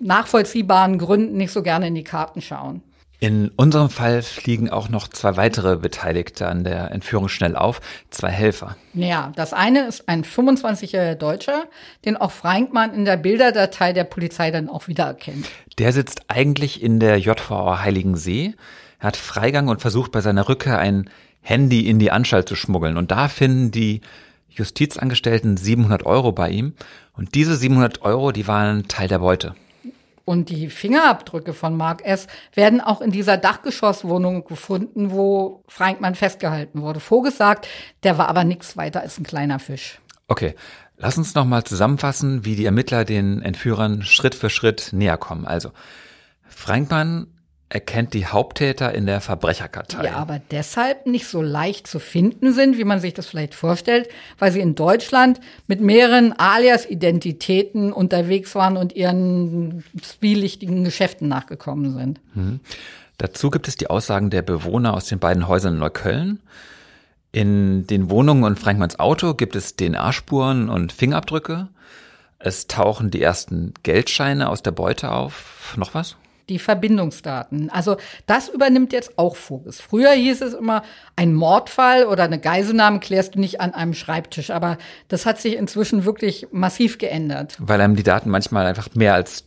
nachvollziehbaren Gründen nicht so gerne in die Karten schauen. In unserem Fall fliegen auch noch zwei weitere Beteiligte an der Entführung schnell auf, zwei Helfer. Ja, das eine ist ein 25-jähriger Deutscher, den auch Frankmann in der Bilderdatei der Polizei dann auch wiedererkennt. Der sitzt eigentlich in der JVA Heiligensee. Er hat Freigang und versucht bei seiner Rückkehr ein Handy in die Anstalt zu schmuggeln. Und da finden die Justizangestellten 700 Euro bei ihm. Und diese 700 Euro, die waren Teil der Beute. Und die Fingerabdrücke von Mark S. werden auch in dieser Dachgeschosswohnung gefunden, wo Frankmann festgehalten wurde. Vorgesagt, der war aber nichts weiter als ein kleiner Fisch. Okay, lass uns nochmal zusammenfassen, wie die Ermittler den Entführern Schritt für Schritt näher kommen. Also, Frankmann erkennt die Haupttäter in der Verbrecherkartei. Ja, aber deshalb nicht so leicht zu finden sind, wie man sich das vielleicht vorstellt, weil sie in Deutschland mit mehreren Alias-Identitäten unterwegs waren und ihren zwielichtigen Geschäften nachgekommen sind. Mhm. Dazu gibt es die Aussagen der Bewohner aus den beiden Häusern in Neukölln. In den Wohnungen und Frankmanns Auto gibt es DNA-Spuren und Fingerabdrücke. Es tauchen die ersten Geldscheine aus der Beute auf. Noch was? Die Verbindungsdaten. Also das übernimmt jetzt auch Fokus. Früher hieß es immer, ein Mordfall oder eine Geiselnahme klärst du nicht an einem Schreibtisch. Aber das hat sich inzwischen wirklich massiv geändert. Weil einem die Daten manchmal einfach mehr als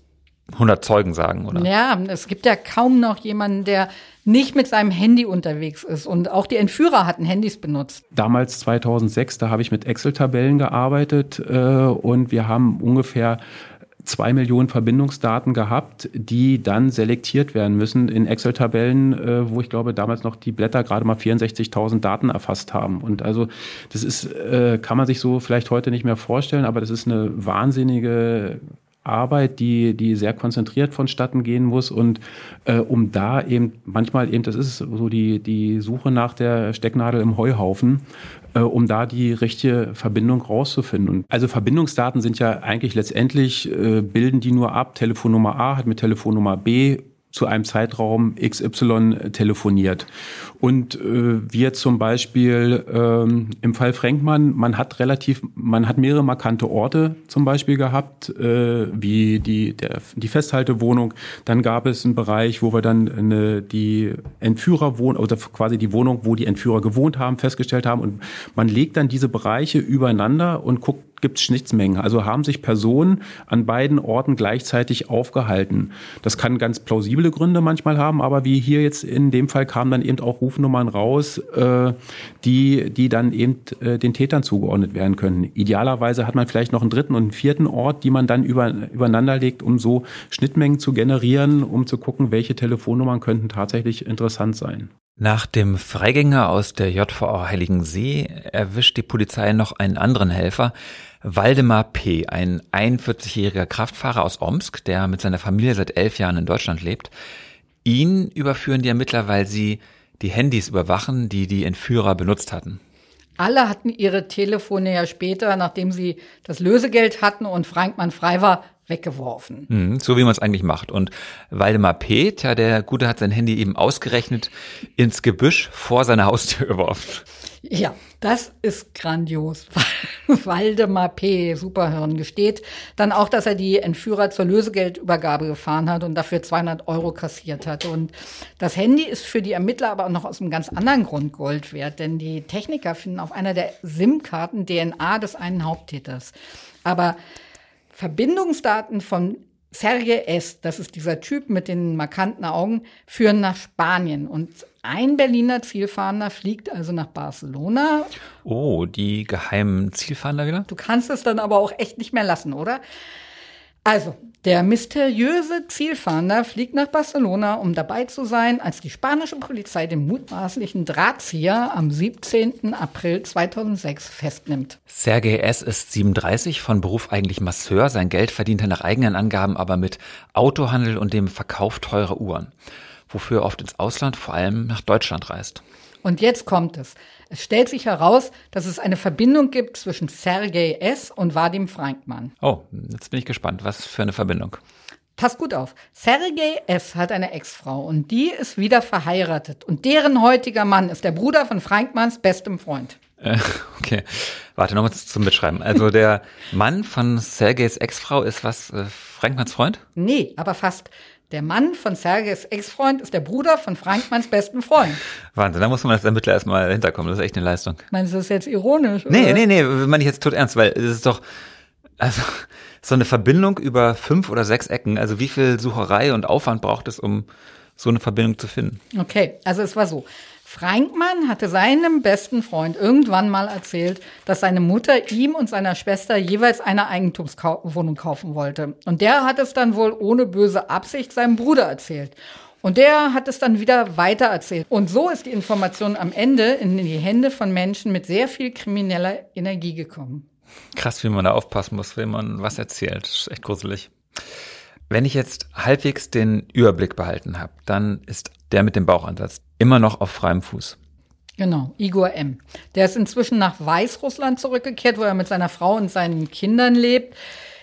100 Zeugen sagen, oder? Ja, es gibt ja kaum noch jemanden, der nicht mit seinem Handy unterwegs ist. Und auch die Entführer hatten Handys benutzt. Damals 2006, da habe ich mit Excel-Tabellen gearbeitet äh, und wir haben ungefähr zwei Millionen Verbindungsdaten gehabt, die dann selektiert werden müssen in Excel-Tabellen, äh, wo ich glaube damals noch die Blätter gerade mal 64.000 Daten erfasst haben. Und also das ist, äh, kann man sich so vielleicht heute nicht mehr vorstellen, aber das ist eine wahnsinnige Arbeit, die, die sehr konzentriert vonstatten gehen muss und äh, um da eben manchmal eben, das ist so die, die Suche nach der Stecknadel im Heuhaufen, um da die richtige Verbindung rauszufinden. Also Verbindungsdaten sind ja eigentlich letztendlich, äh, bilden die nur ab, Telefonnummer A hat mit Telefonnummer B zu einem Zeitraum XY telefoniert. Und äh, wir zum Beispiel ähm, im Fall Frenkmann, man hat relativ, man hat mehrere markante Orte zum Beispiel gehabt, äh, wie die, der, die Festhaltewohnung. Dann gab es einen Bereich, wo wir dann eine, die Entführerwohnung oder quasi die Wohnung, wo die Entführer gewohnt haben, festgestellt haben. Und man legt dann diese Bereiche übereinander und guckt, gibt es Schnittmengen. Also haben sich Personen an beiden Orten gleichzeitig aufgehalten. Das kann ganz plausible Gründe manchmal haben, aber wie hier jetzt in dem Fall kamen dann eben auch Rufnummern raus, äh, die, die dann eben äh, den Tätern zugeordnet werden können. Idealerweise hat man vielleicht noch einen dritten und einen vierten Ort, die man dann über, übereinander legt, um so Schnittmengen zu generieren, um zu gucken, welche Telefonnummern könnten tatsächlich interessant sein. Nach dem Freigänger aus der JVA Heiligensee erwischt die Polizei noch einen anderen Helfer, Waldemar P., ein 41-jähriger Kraftfahrer aus Omsk, der mit seiner Familie seit elf Jahren in Deutschland lebt. Ihn überführen die Ermittler, weil sie die Handys überwachen, die die Entführer benutzt hatten. Alle hatten ihre Telefone ja später, nachdem sie das Lösegeld hatten und Frankmann frei war, weggeworfen. Mhm, so wie man es eigentlich macht. Und Waldemar P., ja, der Gute hat sein Handy eben ausgerechnet ins Gebüsch vor seiner Haustür geworfen. Ja, das ist grandios. *laughs* Waldemar P., Superhirn, gesteht dann auch, dass er die Entführer zur Lösegeldübergabe gefahren hat und dafür 200 Euro kassiert hat. Und das Handy ist für die Ermittler aber auch noch aus einem ganz anderen Grund Gold wert, denn die Techniker finden auf einer der SIM-Karten DNA des einen Haupttäters. Aber Verbindungsdaten von Sergei S., das ist dieser Typ mit den markanten Augen, führen nach Spanien. Und ein Berliner Zielfahnder fliegt also nach Barcelona. Oh, die geheimen Zielfahnder wieder? Du kannst es dann aber auch echt nicht mehr lassen, oder? Also, der mysteriöse Zielfahnder fliegt nach Barcelona, um dabei zu sein, als die spanische Polizei den mutmaßlichen Drahtzieher am 17. April 2006 festnimmt. Sergei S. ist 37, von Beruf eigentlich Masseur. Sein Geld verdient er nach eigenen Angaben aber mit Autohandel und dem Verkauf teurer Uhren, wofür er oft ins Ausland, vor allem nach Deutschland reist. Und jetzt kommt es. Es stellt sich heraus, dass es eine Verbindung gibt zwischen Sergei S. und Vadim Frankmann. Oh, jetzt bin ich gespannt. Was für eine Verbindung? Pass gut auf. Sergei S. hat eine Ex-Frau und die ist wieder verheiratet. Und deren heutiger Mann ist der Bruder von Frankmanns bestem Freund. Äh, okay, warte nochmal zum Mitschreiben. Also der *laughs* Mann von Sergeis Ex-Frau ist was, äh, Frankmanns Freund? Nee, aber fast. Der Mann von Sergeis Ex-Freund ist der Bruder von Frankmanns besten Freund. Wahnsinn, da muss man als Ermittler erstmal hinterkommen. Das ist echt eine Leistung. Meinst du das jetzt ironisch? Nee, oder? nee, nee, meine ich jetzt tot ernst, weil es ist doch, also, so eine Verbindung über fünf oder sechs Ecken. Also wie viel Sucherei und Aufwand braucht es, um so eine Verbindung zu finden? Okay, also es war so. Frankmann hatte seinem besten Freund irgendwann mal erzählt, dass seine Mutter ihm und seiner Schwester jeweils eine Eigentumswohnung kaufen wollte. Und der hat es dann wohl ohne böse Absicht seinem Bruder erzählt. Und der hat es dann wieder weiter erzählt. Und so ist die Information am Ende in die Hände von Menschen mit sehr viel krimineller Energie gekommen. Krass, wie man da aufpassen muss, wenn man was erzählt. Das ist echt gruselig. Wenn ich jetzt halbwegs den Überblick behalten habe, dann ist der mit dem Bauchansatz immer noch auf freiem Fuß. Genau, Igor M. Der ist inzwischen nach Weißrussland zurückgekehrt, wo er mit seiner Frau und seinen Kindern lebt,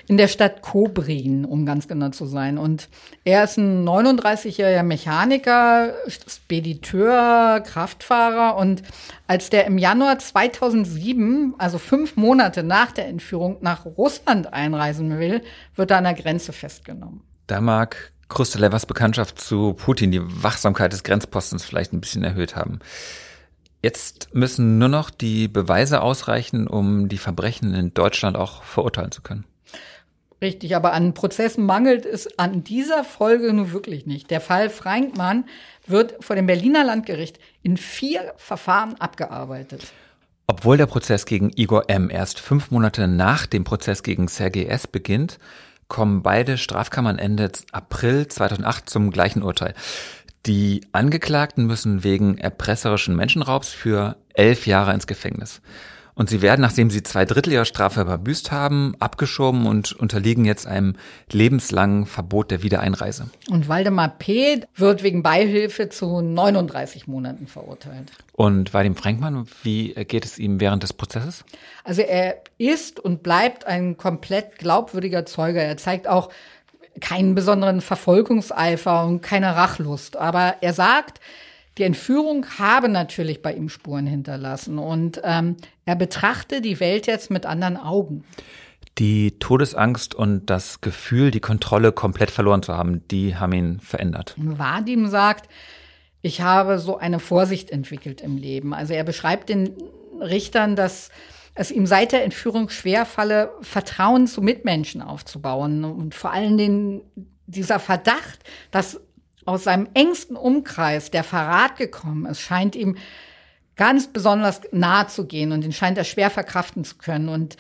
in der Stadt Kobrin, um ganz genau zu sein. Und er ist ein 39-jähriger Mechaniker, Spediteur, Kraftfahrer. Und als der im Januar 2007, also fünf Monate nach der Entführung, nach Russland einreisen will, wird er an der Grenze festgenommen. Da mag Krustelevas Bekanntschaft zu Putin die Wachsamkeit des Grenzpostens vielleicht ein bisschen erhöht haben. Jetzt müssen nur noch die Beweise ausreichen, um die Verbrechen in Deutschland auch verurteilen zu können. Richtig, aber an Prozessen mangelt es an dieser Folge nur wirklich nicht. Der Fall Frankmann wird vor dem Berliner Landgericht in vier Verfahren abgearbeitet. Obwohl der Prozess gegen Igor M. erst fünf Monate nach dem Prozess gegen Sergei S. beginnt, kommen beide Strafkammern Ende April 2008 zum gleichen Urteil. Die Angeklagten müssen wegen erpresserischen Menschenraubs für elf Jahre ins Gefängnis. Und sie werden, nachdem sie zwei Drittel ihrer Strafe verbüßt haben, abgeschoben und unterliegen jetzt einem lebenslangen Verbot der Wiedereinreise. Und Waldemar P. wird wegen Beihilfe zu 39 Monaten verurteilt. Und Vadim Frankmann, wie geht es ihm während des Prozesses? Also er ist und bleibt ein komplett glaubwürdiger Zeuge. Er zeigt auch keinen besonderen Verfolgungseifer und keine Rachlust. Aber er sagt, die Entführung habe natürlich bei ihm Spuren hinterlassen und ähm, er betrachte die Welt jetzt mit anderen Augen. Die Todesangst und das Gefühl, die Kontrolle komplett verloren zu haben, die haben ihn verändert. Vadim sagt, ich habe so eine Vorsicht entwickelt im Leben. Also er beschreibt den Richtern, dass es ihm seit der Entführung schwerfalle, Vertrauen zu Mitmenschen aufzubauen und vor allen Dingen dieser Verdacht, dass aus seinem engsten Umkreis der Verrat gekommen ist, scheint ihm ganz besonders nahe zu gehen und den scheint er schwer verkraften zu können. Und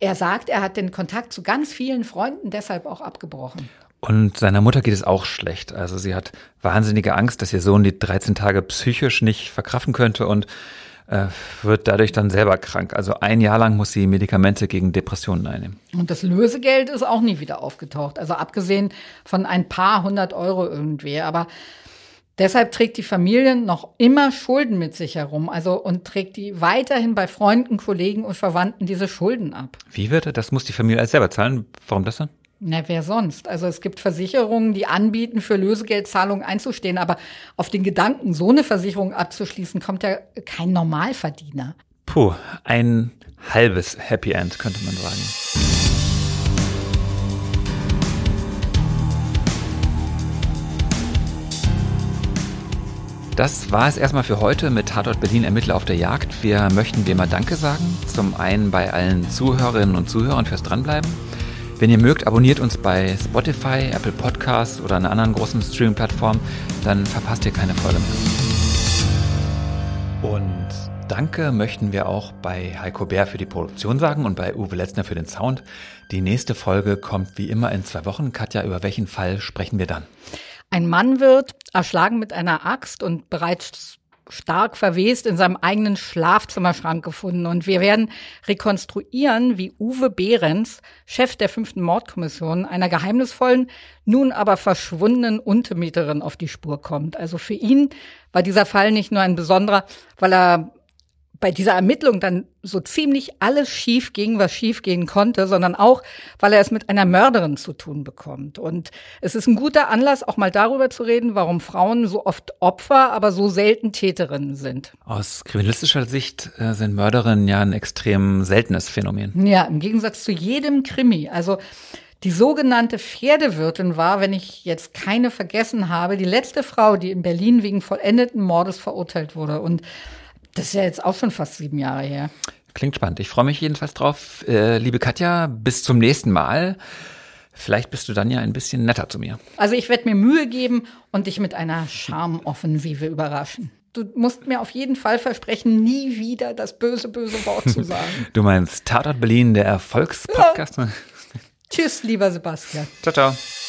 er sagt, er hat den Kontakt zu ganz vielen Freunden deshalb auch abgebrochen. Und seiner Mutter geht es auch schlecht. Also sie hat wahnsinnige Angst, dass ihr Sohn die 13 Tage psychisch nicht verkraften könnte und äh, wird dadurch dann selber krank. Also ein Jahr lang muss sie Medikamente gegen Depressionen einnehmen. Und das Lösegeld ist auch nie wieder aufgetaucht. Also abgesehen von ein paar hundert Euro irgendwie. Aber deshalb trägt die Familie noch immer Schulden mit sich herum. Also und trägt die weiterhin bei Freunden, Kollegen und Verwandten diese Schulden ab. Wie wird das? Muss die Familie selber zahlen? Warum das dann? Na, wer sonst? Also es gibt Versicherungen, die anbieten, für Lösegeldzahlungen einzustehen, aber auf den Gedanken, so eine Versicherung abzuschließen, kommt ja kein Normalverdiener. Puh, ein halbes Happy End, könnte man sagen. Das war es erstmal für heute mit Tatort Berlin Ermittler auf der Jagd. Wir möchten dir mal Danke sagen. Zum einen bei allen Zuhörerinnen und Zuhörern fürs Dranbleiben. Wenn ihr mögt, abonniert uns bei Spotify, Apple Podcasts oder einer anderen großen Streaming-Plattform, dann verpasst ihr keine Folge mehr. Und Danke möchten wir auch bei Heiko Bär für die Produktion sagen und bei Uwe Letzner für den Sound. Die nächste Folge kommt wie immer in zwei Wochen. Katja, über welchen Fall sprechen wir dann? Ein Mann wird erschlagen mit einer Axt und bereits stark verwest in seinem eigenen Schlafzimmerschrank gefunden. Und wir werden rekonstruieren, wie Uwe Behrens, Chef der fünften Mordkommission, einer geheimnisvollen, nun aber verschwundenen Untermieterin auf die Spur kommt. Also für ihn war dieser Fall nicht nur ein besonderer, weil er bei dieser Ermittlung dann so ziemlich alles schief ging, was schief gehen konnte, sondern auch, weil er es mit einer Mörderin zu tun bekommt. Und es ist ein guter Anlass, auch mal darüber zu reden, warum Frauen so oft Opfer, aber so selten Täterinnen sind. Aus kriminalistischer Sicht äh, sind Mörderinnen ja ein extrem seltenes Phänomen. Ja, im Gegensatz zu jedem Krimi. Also die sogenannte Pferdewirtin war, wenn ich jetzt keine vergessen habe, die letzte Frau, die in Berlin wegen vollendeten Mordes verurteilt wurde. Und das ist ja jetzt auch schon fast sieben Jahre her. Klingt spannend. Ich freue mich jedenfalls drauf. Äh, liebe Katja, bis zum nächsten Mal. Vielleicht bist du dann ja ein bisschen netter zu mir. Also ich werde mir Mühe geben und dich mit einer Charmoffensive überraschen. Du musst mir auf jeden Fall versprechen, nie wieder das böse, böse Wort zu sagen. *laughs* du meinst Tatort Berlin, der Erfolgspodcast? Ja. Tschüss, lieber Sebastian. Ciao, ciao.